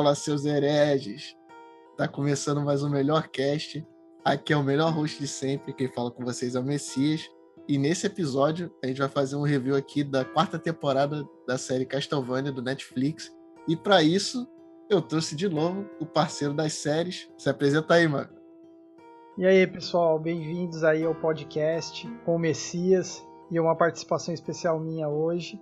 Fala, seus hereges! Tá começando mais um melhor cast. Aqui é o melhor host de sempre. Quem fala com vocês é o Messias. E nesse episódio a gente vai fazer um review aqui da quarta temporada da série Castlevania do Netflix. E para isso eu trouxe de novo o parceiro das séries. Se apresenta aí, mano. E aí, pessoal, bem-vindos aí ao podcast com o Messias e uma participação especial minha hoje.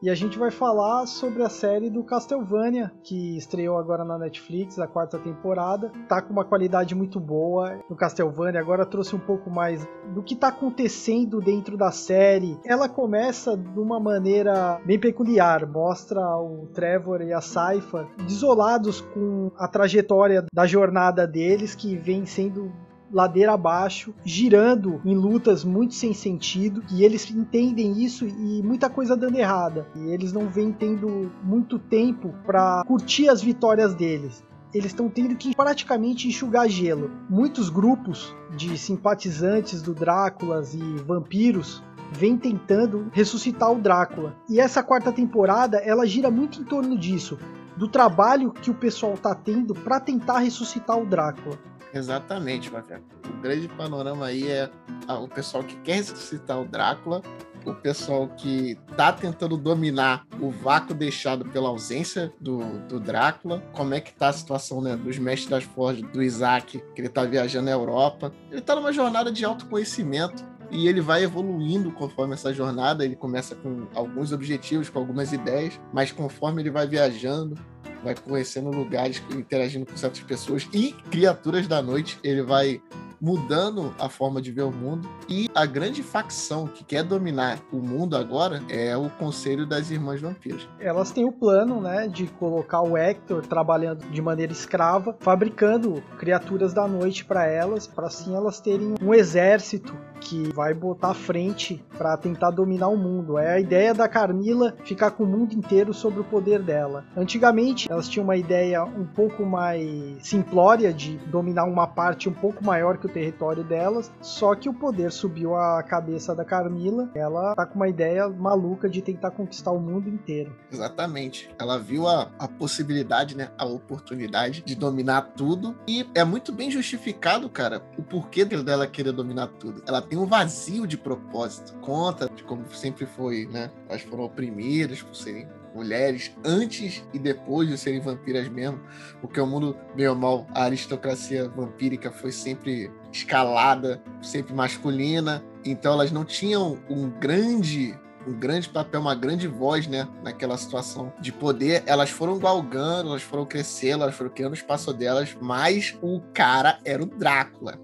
E a gente vai falar sobre a série do Castlevania, que estreou agora na Netflix, a quarta temporada. Tá com uma qualidade muito boa no Castlevania, agora trouxe um pouco mais do que tá acontecendo dentro da série. Ela começa de uma maneira bem peculiar, mostra o Trevor e a Saifa desolados com a trajetória da jornada deles, que vem sendo ladeira abaixo, girando em lutas muito sem sentido, e eles entendem isso e muita coisa dando errada. E eles não vêm tendo muito tempo para curtir as vitórias deles. Eles estão tendo que praticamente enxugar gelo. Muitos grupos de simpatizantes do Dráculas e vampiros vem tentando ressuscitar o Drácula. E essa quarta temporada, ela gira muito em torno disso, do trabalho que o pessoal tá tendo para tentar ressuscitar o Drácula. Exatamente, Rafael. O grande panorama aí é o pessoal que quer ressuscitar o Drácula, o pessoal que tá tentando dominar o vácuo deixado pela ausência do, do Drácula, como é que tá a situação né, dos mestres das forjas, do Isaac, que ele tá viajando na Europa. Ele tá numa jornada de autoconhecimento e ele vai evoluindo conforme essa jornada. Ele começa com alguns objetivos, com algumas ideias, mas conforme ele vai viajando, vai conhecendo lugares, interagindo com certas pessoas e criaturas da noite, ele vai mudando a forma de ver o mundo. E a grande facção que quer dominar o mundo agora é o Conselho das Irmãs Vampiras. Elas têm o plano, né, de colocar o Hector trabalhando de maneira escrava, fabricando criaturas da noite para elas, para assim elas terem um exército que vai botar frente para tentar dominar o mundo. É a ideia da Carmila ficar com o mundo inteiro sobre o poder dela. Antigamente, elas tinham uma ideia um pouco mais simplória de dominar uma parte um pouco maior que território delas, só que o poder subiu a cabeça da Carmila. Ela tá com uma ideia maluca de tentar conquistar o mundo inteiro. Exatamente. Ela viu a, a possibilidade, né, a oportunidade de dominar tudo e é muito bem justificado, cara, o porquê dela querer dominar tudo. Ela tem um vazio de propósito. Conta de como sempre foi, né? Elas foram oprimidas por serem mulheres antes e depois de serem vampiras mesmo, porque o mundo, meio mal, a aristocracia vampírica foi sempre escalada, sempre masculina, então elas não tinham um grande um grande papel, uma grande voz, né, naquela situação de poder. Elas foram galgando, elas foram crescendo, elas foram criando o espaço delas, mas o cara era o Drácula.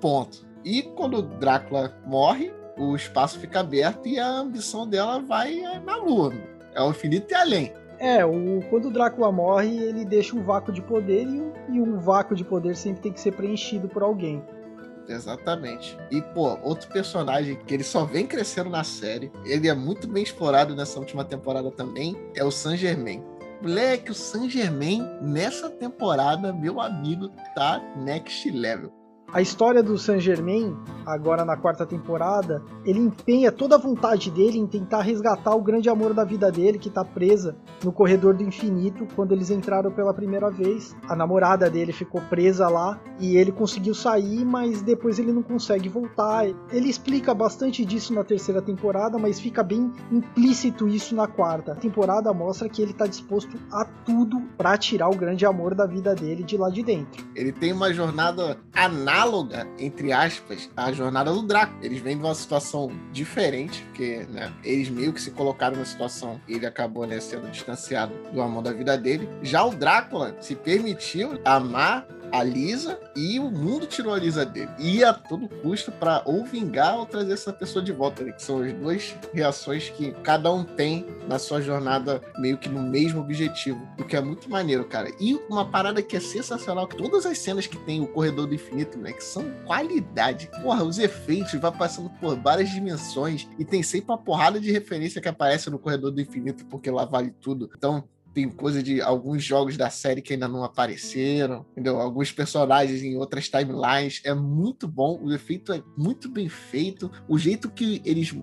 Ponto. E quando o Drácula morre, o espaço fica aberto e a ambição dela vai na lua. É o infinito e além. É, o, quando o Drácula morre, ele deixa um vácuo de poder e, e um vácuo de poder sempre tem que ser preenchido por alguém. Exatamente. E, pô, outro personagem que ele só vem crescendo na série, ele é muito bem explorado nessa última temporada também, é o Saint Germain. Moleque, o Saint Germain, nessa temporada, meu amigo, tá next level. A história do Saint Germain, agora na quarta temporada, ele empenha toda a vontade dele em tentar resgatar o grande amor da vida dele, que está presa no corredor do infinito quando eles entraram pela primeira vez. A namorada dele ficou presa lá e ele conseguiu sair, mas depois ele não consegue voltar. Ele explica bastante disso na terceira temporada, mas fica bem implícito isso na quarta. A temporada mostra que ele está disposto a tudo para tirar o grande amor da vida dele de lá de dentro. Ele tem uma jornada análoga análoga, entre aspas, à jornada do Draco. Eles vêm de uma situação diferente, porque né, eles meio que se colocaram na situação e ele acabou né, sendo distanciado do amor da vida dele. Já o Drácula se permitiu amar a Lisa e o mundo tirou a Lisa dele. E a todo custo para ou vingar ou trazer essa pessoa de volta, né? que são as duas reações que cada um tem na sua jornada meio que no mesmo objetivo, o que é muito maneiro, cara. E uma parada que é sensacional, todas as cenas que tem o Corredor do Infinito, né, que são qualidade. Porra, os efeitos vai passando por várias dimensões e tem sempre uma porrada de referência que aparece no Corredor do Infinito, porque lá vale tudo. Então, tem coisa de alguns jogos da série que ainda não apareceram, entendeu? Alguns personagens em outras timelines. É muito bom, o efeito é muito bem feito. O jeito que eles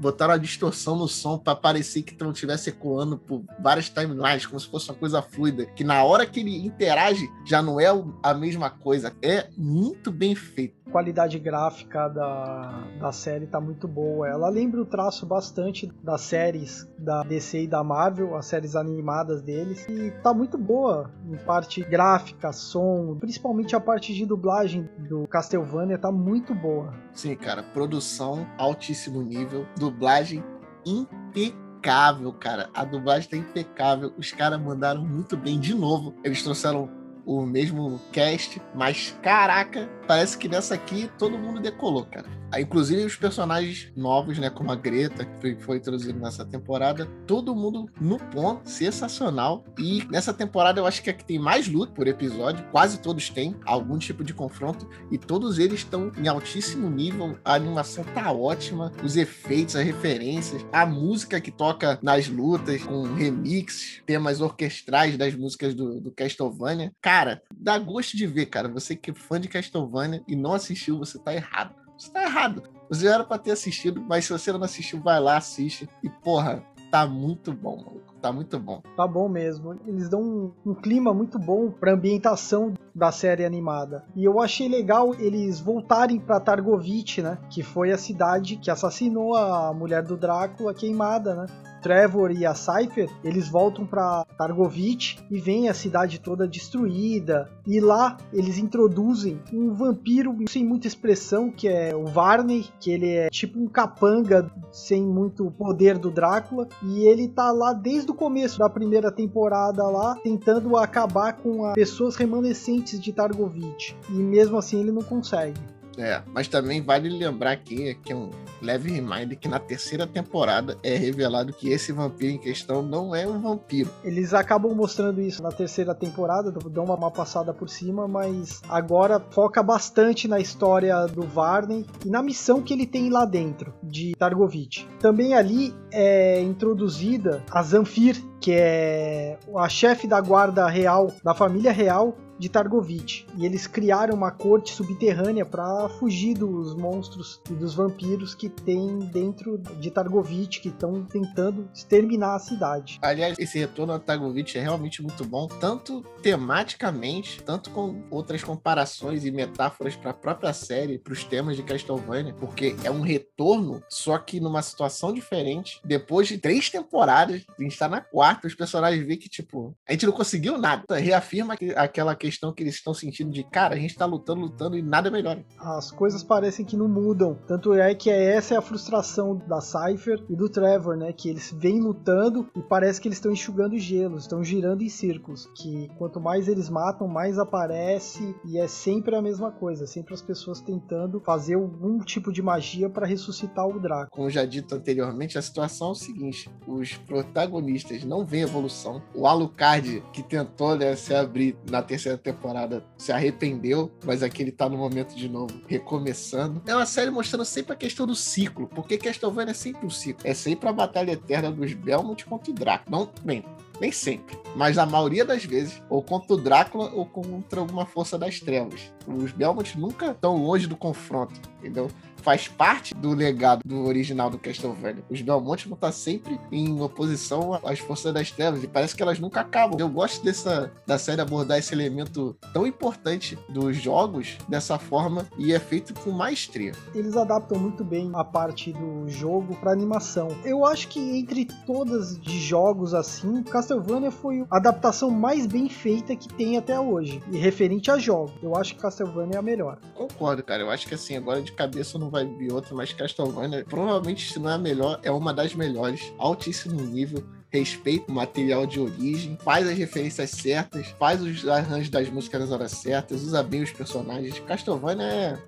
botaram a distorção no som para parecer que não estivesse ecoando por várias timelines, como se fosse uma coisa fluida, que na hora que ele interage já não é a mesma coisa. É muito bem feito. Qualidade gráfica da, da série tá muito boa. Ela lembra o traço bastante das séries da DC e da Marvel, as séries animadas deles, e tá muito boa em parte gráfica, som, principalmente a parte de dublagem do Castlevania tá muito boa. Sim, cara, produção altíssimo nível, dublagem impecável, cara. A dublagem tá impecável. Os caras mandaram muito bem de novo. Eles trouxeram o mesmo cast, mas caraca, parece que nessa aqui todo mundo decolou, cara. Inclusive os personagens novos, né, como a Greta, que foi introduzido nessa temporada, todo mundo no ponto, sensacional. E nessa temporada eu acho que é que tem mais luta por episódio, quase todos têm algum tipo de confronto e todos eles estão em altíssimo nível. A animação tá ótima, os efeitos, as referências, a música que toca nas lutas com remixes, temas orquestrais das músicas do, do Castlevania. Cara, dá gosto de ver, cara. Você que é fã de Castlevania e não assistiu, você tá errado você tá errado. Você era pra ter assistido, mas se você não assistiu, vai lá, assiste. E, porra, tá muito bom, maluco. Tá muito bom. Tá bom mesmo. Eles dão um, um, clima muito bom pra ambientação da série animada. E eu achei legal eles voltarem pra Targovich, né? Que foi a cidade que assassinou a mulher do Drácula queimada, né? Trevor e a Cypher, eles voltam para Targovich e vêm a cidade toda destruída. E lá eles introduzem um vampiro sem muita expressão, que é o Varney, que ele é tipo um capanga sem muito poder do Drácula. E ele tá lá desde o começo da primeira temporada lá, tentando acabar com as pessoas remanescentes de Targovich. E mesmo assim ele não consegue. É, mas também vale lembrar aqui que é um leve reminder que na terceira temporada é revelado que esse vampiro em questão não é um vampiro. Eles acabam mostrando isso na terceira temporada, dão uma, uma passada por cima, mas agora foca bastante na história do Varney e na missão que ele tem lá dentro de Targovich. Também ali é introduzida a Zanfir, que é a chefe da guarda real, da família real, de Targovich. E eles criaram uma corte subterrânea para fugir dos monstros e dos vampiros que tem dentro de Targovich, que estão tentando exterminar a cidade. Aliás, esse retorno a Targovich é realmente muito bom, tanto tematicamente, tanto com outras comparações e metáforas para a própria série, para os temas de Castlevania, porque é um retorno, só que numa situação diferente. Depois de três temporadas, a gente está na quarta, os personagens veem que, tipo, a gente não conseguiu nada. Reafirma aquela questão que eles estão sentindo de, cara, a gente tá lutando, lutando e nada melhora. As coisas parecem que não mudam. Tanto é que essa é a frustração da Cypher e do Trevor, né? Que eles vêm lutando e parece que eles estão enxugando gelo, estão girando em círculos. Que quanto mais eles matam, mais aparece e é sempre a mesma coisa. Sempre as pessoas tentando fazer algum tipo de magia para ressuscitar o Draco. Como já dito anteriormente, a situação é o seguinte: os protagonistas não veem evolução. O Alucard, que tentou né, se abrir na terceira terceira temporada se arrependeu, mas aqui ele tá no momento de novo, recomeçando. É uma série mostrando sempre a questão do ciclo, porque Castlevania é sempre um ciclo. É sempre a batalha eterna dos Belmont contra o Drácula. Não, bem, nem sempre, mas na maioria das vezes, ou contra o Drácula ou contra alguma força das trevas. Os Belmont nunca estão longe do confronto, entendeu? Faz parte do legado do original do Castlevania. Os Belmont vão estar sempre em oposição às forças das trevas e parece que elas nunca acabam. Eu gosto dessa da série abordar esse elemento tão importante dos jogos dessa forma e é feito com maestria. Eles adaptam muito bem a parte do jogo para animação. Eu acho que entre todas de jogos assim, Castlevania foi a adaptação mais bem feita que tem até hoje. E referente a jogos, eu acho que Castlevania é a melhor. Concordo, cara. Eu acho que assim, agora de cabeça não vai vir outra, mas Castlevania, provavelmente, se não é a melhor, é uma das melhores. Altíssimo nível respeita o material de origem, faz as referências certas, faz os arranjos das músicas nas horas certas, usa bem os personagens. Castlevania é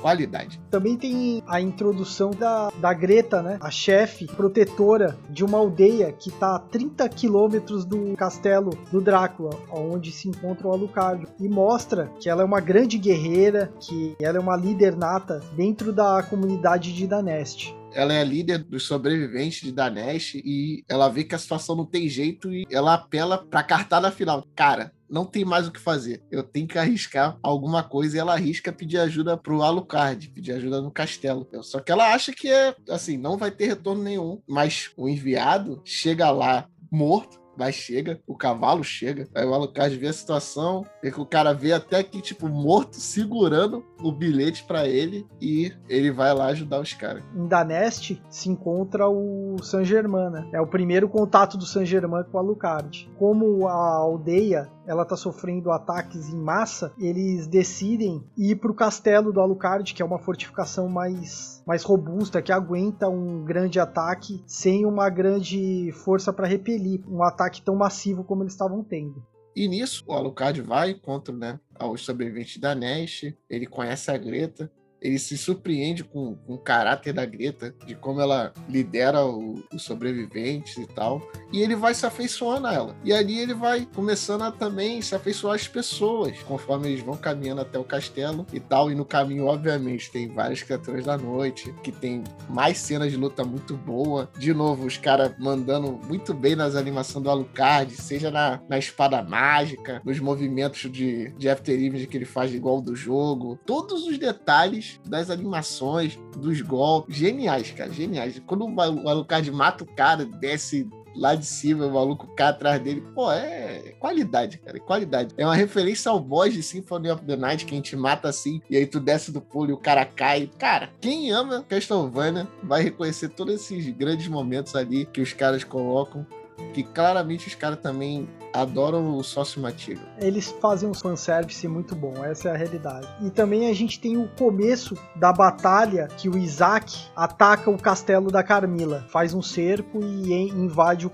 qualidade. Também tem a introdução da, da Greta, né? A chefe protetora de uma aldeia que está a 30 quilômetros do castelo do Drácula, onde se encontra o Alucard. E mostra que ela é uma grande guerreira, que ela é uma líder nata dentro da comunidade de Danest. ela é a líder dos sobreviventes de Danesh e ela vê que a situação não tem jeito e ela apela pra cartada final. Cara, não tem mais o que fazer. Eu tenho que arriscar alguma coisa e ela arrisca pedir ajuda pro Alucard, pedir ajuda no castelo. Só que ela acha que é assim, não vai ter retorno nenhum. Mas o enviado chega lá morto mas chega, o cavalo chega. Aí o Alucard vê a situação, vê que o cara vê até que, tipo, morto, segurando o bilhete para ele e ele vai lá ajudar os caras. Em Daneste se encontra o San Germain, né? É o primeiro contato do San Germain com o Alucard. Como a aldeia ela tá sofrendo ataques em massa, eles decidem ir pro castelo do Alucard, que é uma fortificação mais, mais robusta, que aguenta um grande ataque sem uma grande força para repelir um ataque tão massivo como eles estavam tendo. E nisso, o Alucard vai contra né, os sobreviventes da Nest, ele conhece a Greta, ele se surpreende com, com, o caráter da Greta, de como ela lidera os sobreviventes e tal. E ele vai se afeiçoando a ela. E ali ele vai começando a também se afeiçoar às pessoas, conforme eles vão caminhando até o castelo e tal. E no caminho, obviamente, tem várias criaturas da noite, que tem mais cenas de luta muito boa. De novo, os caras mandando muito bem nas animações do Alucard, seja na, na espada mágica, nos movimentos de, de After Image que ele faz igual do jogo. Todos os detalhes das animações, dos golpes. Geniais, cara, geniais. Quando o Alucard mata o cara, desce lá de cima, o maluco cai atrás dele. Pô, é qualidade, cara, é qualidade. É uma referência ao boss de Symphony of the Night, que a gente mata assim, e aí tu desce do pulo e o cara cai. Cara, quem ama Castlevania vai reconhecer todos esses grandes momentos ali que os caras colocam que claramente os caras também adoram o sócio matigo. Eles fazem um fanservice muito bom, essa é a realidade. E também a gente tem o começo da batalha que o Isaac ataca o castelo da Carmila, faz um cerco e invade o,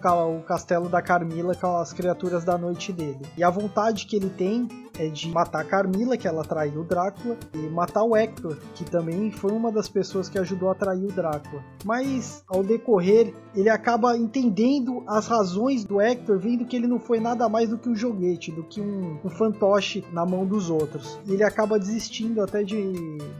castelo da Carmila com as criaturas da noite dele. E a vontade que ele tem é de matar a Carmila, que ela traiu o Drácula, e matar o Hector, que também foi uma das pessoas que ajudou a trair o Drácula. Mas ao decorrer, ele acaba entendendo as razões do Hector, vendo que ele não foi nada mais do que um joguete, do que um, um fantoche na mão dos outros. E ele acaba desistindo até de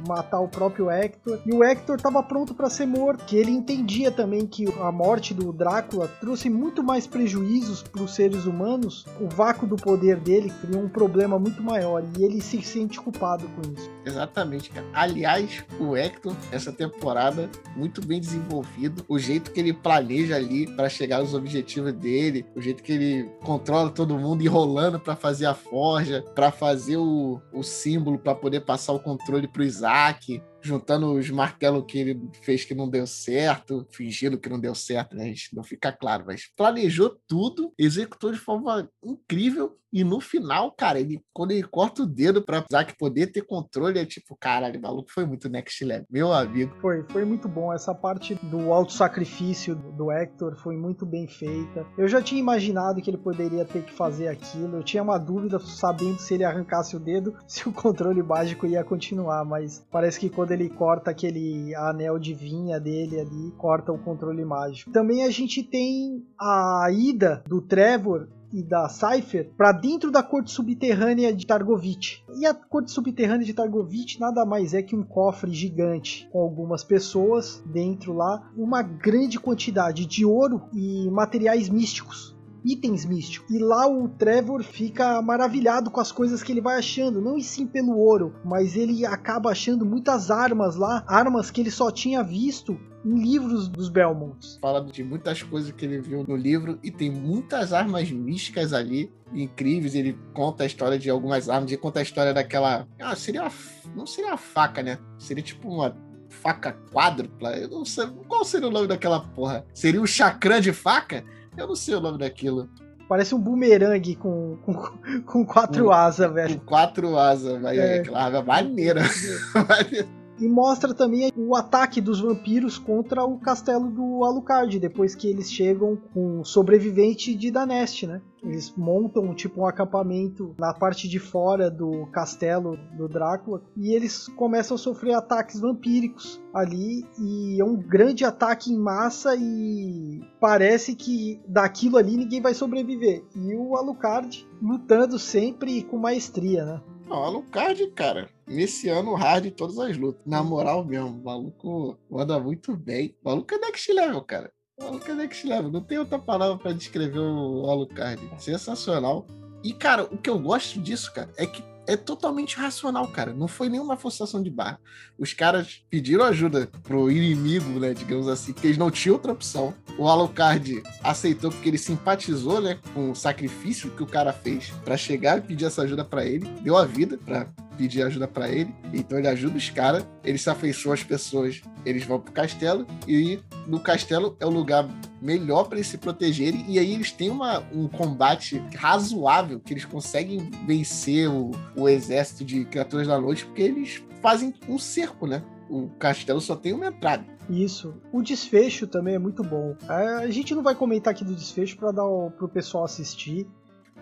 matar o próprio Hector. E o Hector estava pronto para ser morto, que ele entendia também que a morte do Drácula trouxe muito mais prejuízos para os seres humanos. O vácuo do poder dele criou um problema muito maior e ele se sente culpado com isso. Exatamente, cara. Aliás, o Hector, essa temporada, muito bem desenvolvido. O jeito que ele planeja ali para chegar aos objetivos dele, o jeito que ele controla todo mundo enrolando para fazer a forja, para fazer o, o símbolo, para poder passar o controle pro Isaac juntando os martelos que ele fez que não deu certo, fingindo que não deu certo, né? Gente não fica claro, mas planejou tudo, executou de forma incrível e no final, cara, ele quando ele corta o dedo para Zack poder ter controle, é tipo, caralho, maluco, foi muito next level. Meu amigo. Foi, foi muito bom. Essa parte do auto-sacrifício do Hector foi muito bem feita. Eu já tinha imaginado que ele poderia ter que fazer aquilo. Eu tinha uma dúvida sabendo se ele arrancasse o dedo, se o controle mágico ia continuar, mas parece que quando ele corta aquele anel de vinha dele ali, corta o controle mágico. Também a gente tem a ida do Trevor e da Cypher para dentro da corte subterrânea de Targovich. E a corte subterrânea de Targovich nada mais é que um cofre gigante com algumas pessoas dentro lá, uma grande quantidade de ouro e materiais místicos itens místicos. E lá o Trevor fica maravilhado com as coisas que ele vai achando, não e sim pelo ouro, mas ele acaba achando muitas armas lá, armas que ele só tinha visto em livros dos Belmonts. Fala de muitas coisas que ele viu no livro e tem muitas armas místicas ali, incríveis. Ele conta a história de algumas armas, ele conta a história daquela. Ah, seria uma... Não seria uma faca, né? Seria tipo uma faca quádrupla. Eu não sei. Qual seria o nome daquela porra? Seria um chacrã de faca? Eu não sei o nome daquilo. Parece um bumerangue com, com, com quatro asas, velho. Com quatro asas, vai é. aquela maneira. e mostra também o ataque dos vampiros contra o castelo do Alucard, depois que eles chegam com o sobrevivente de Danest, né? Eles montam tipo um acampamento na parte de fora do castelo do Drácula e eles começam a sofrer ataques vampíricos ali e é um grande ataque em massa e parece que daquilo ali ninguém vai sobreviver. E o Alucard lutando sempre com maestria, né? Não, Alucard, cara, nesse ano hard todas as lutas. Na moral mesmo, o maluco manda muito bem. O maluco é next level, cara. O maluco é next level. Não tem outra palavra para descrever o Alucard. Sensacional. E, cara, o que eu gosto disso, cara, é que é totalmente racional, cara. Não foi nenhuma forçação de barra. Os caras pediram ajuda pro inimigo, né, digamos assim, porque eles não tinham outra opção. O Alucard aceitou porque ele simpatizou, né, com o sacrifício que o cara fez para chegar e pedir essa ajuda para ele, deu a vida para pedir ajuda para ele. Então ele ajuda os caras, ele se afeiçoa às pessoas, eles vão pro castelo e no castelo é o lugar melhor para eles se protegerem e aí eles têm uma, um combate razoável que eles conseguem vencer o, o exército de criaturas da noite porque eles fazem um cerco, né? O castelo só tem uma entrada. Isso. O desfecho também é muito bom. A gente não vai comentar aqui do desfecho para dar pro pessoal assistir,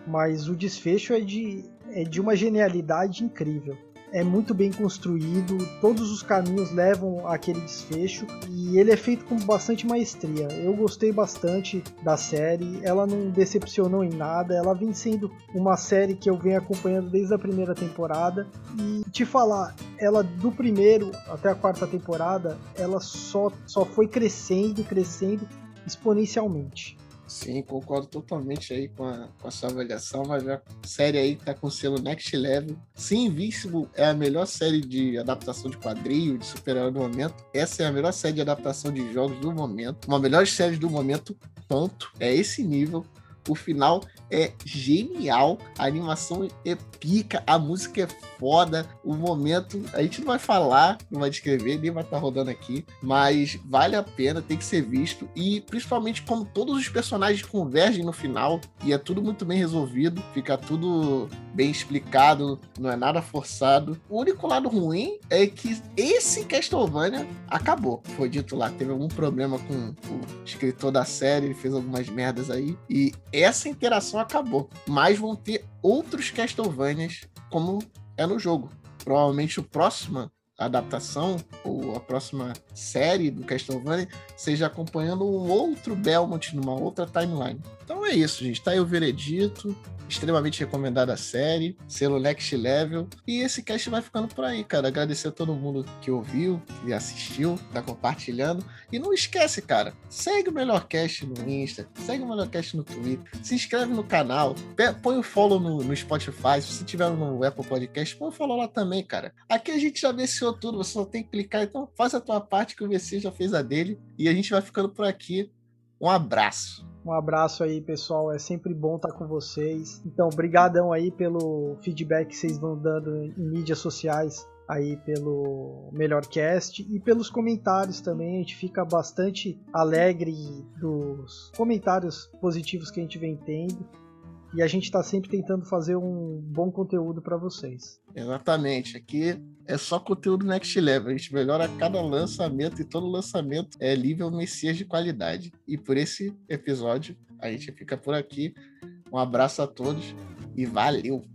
mas o desfecho é de, é de uma genialidade incrível é muito bem construído, todos os caminhos levam àquele desfecho e ele é feito com bastante maestria. Eu gostei bastante da série, ela não decepcionou em nada, ela vem sendo uma série que eu venho acompanhando desde a primeira temporada e te falar, ela do primeiro até a quarta temporada, ela só, só foi crescendo, crescendo exponencialmente. Sim, concordo totalmente aí com a, com a sua avaliação. Ver a série aí tá com selo Next Level. Sim, Invincible é a melhor série de adaptação de quadrinho, de super-herói do momento. Essa é a melhor série de adaptação de jogos do momento. Uma melhor série do momento, ponto. É esse nível. O final é genial, a animação é pica, a música é foda, o momento a gente não vai falar, não vai descrever, nem vai estar tá rodando aqui, mas vale a pena, tem que ser visto e principalmente como todos os personagens convergem no final e é tudo muito bem resolvido, fica tudo bem explicado, não é nada forçado. O único lado ruim é que esse Castlevania acabou. Foi dito lá, teve algum problema com o escritor da série, ele fez algumas merdas aí e essa interação acabou. Mas vão ter outros Castlevanias como é no jogo. Provavelmente o próximo adaptação ou a próxima série do Castlevania seja acompanhando um outro Belmont numa outra timeline. Então isso, gente. Tá aí o veredito extremamente recomendada a série, selo Next Level. E esse cast vai ficando por aí, cara. Agradecer a todo mundo que ouviu, que assistiu, tá compartilhando. E não esquece, cara, segue o Melhor Cast no Insta, segue o Melhor Cast no Twitter, se inscreve no canal, põe o follow no, no Spotify. Se você tiver no Apple Podcast, põe o follow lá também, cara. Aqui a gente já venciou tudo, você só tem que clicar. Então faz a tua parte que o VC já fez a dele. E a gente vai ficando por aqui. Um abraço. Um abraço aí, pessoal. É sempre bom estar com vocês. Então, brigadão aí pelo feedback que vocês vão dando em mídias sociais aí pelo Melhor Cast e pelos comentários também. A gente fica bastante alegre dos comentários positivos que a gente vem tendo. E a gente está sempre tentando fazer um bom conteúdo para vocês. Exatamente. Aqui é só conteúdo next level. A gente melhora cada lançamento e todo lançamento é nível Messias de qualidade. E por esse episódio, a gente fica por aqui. Um abraço a todos e valeu!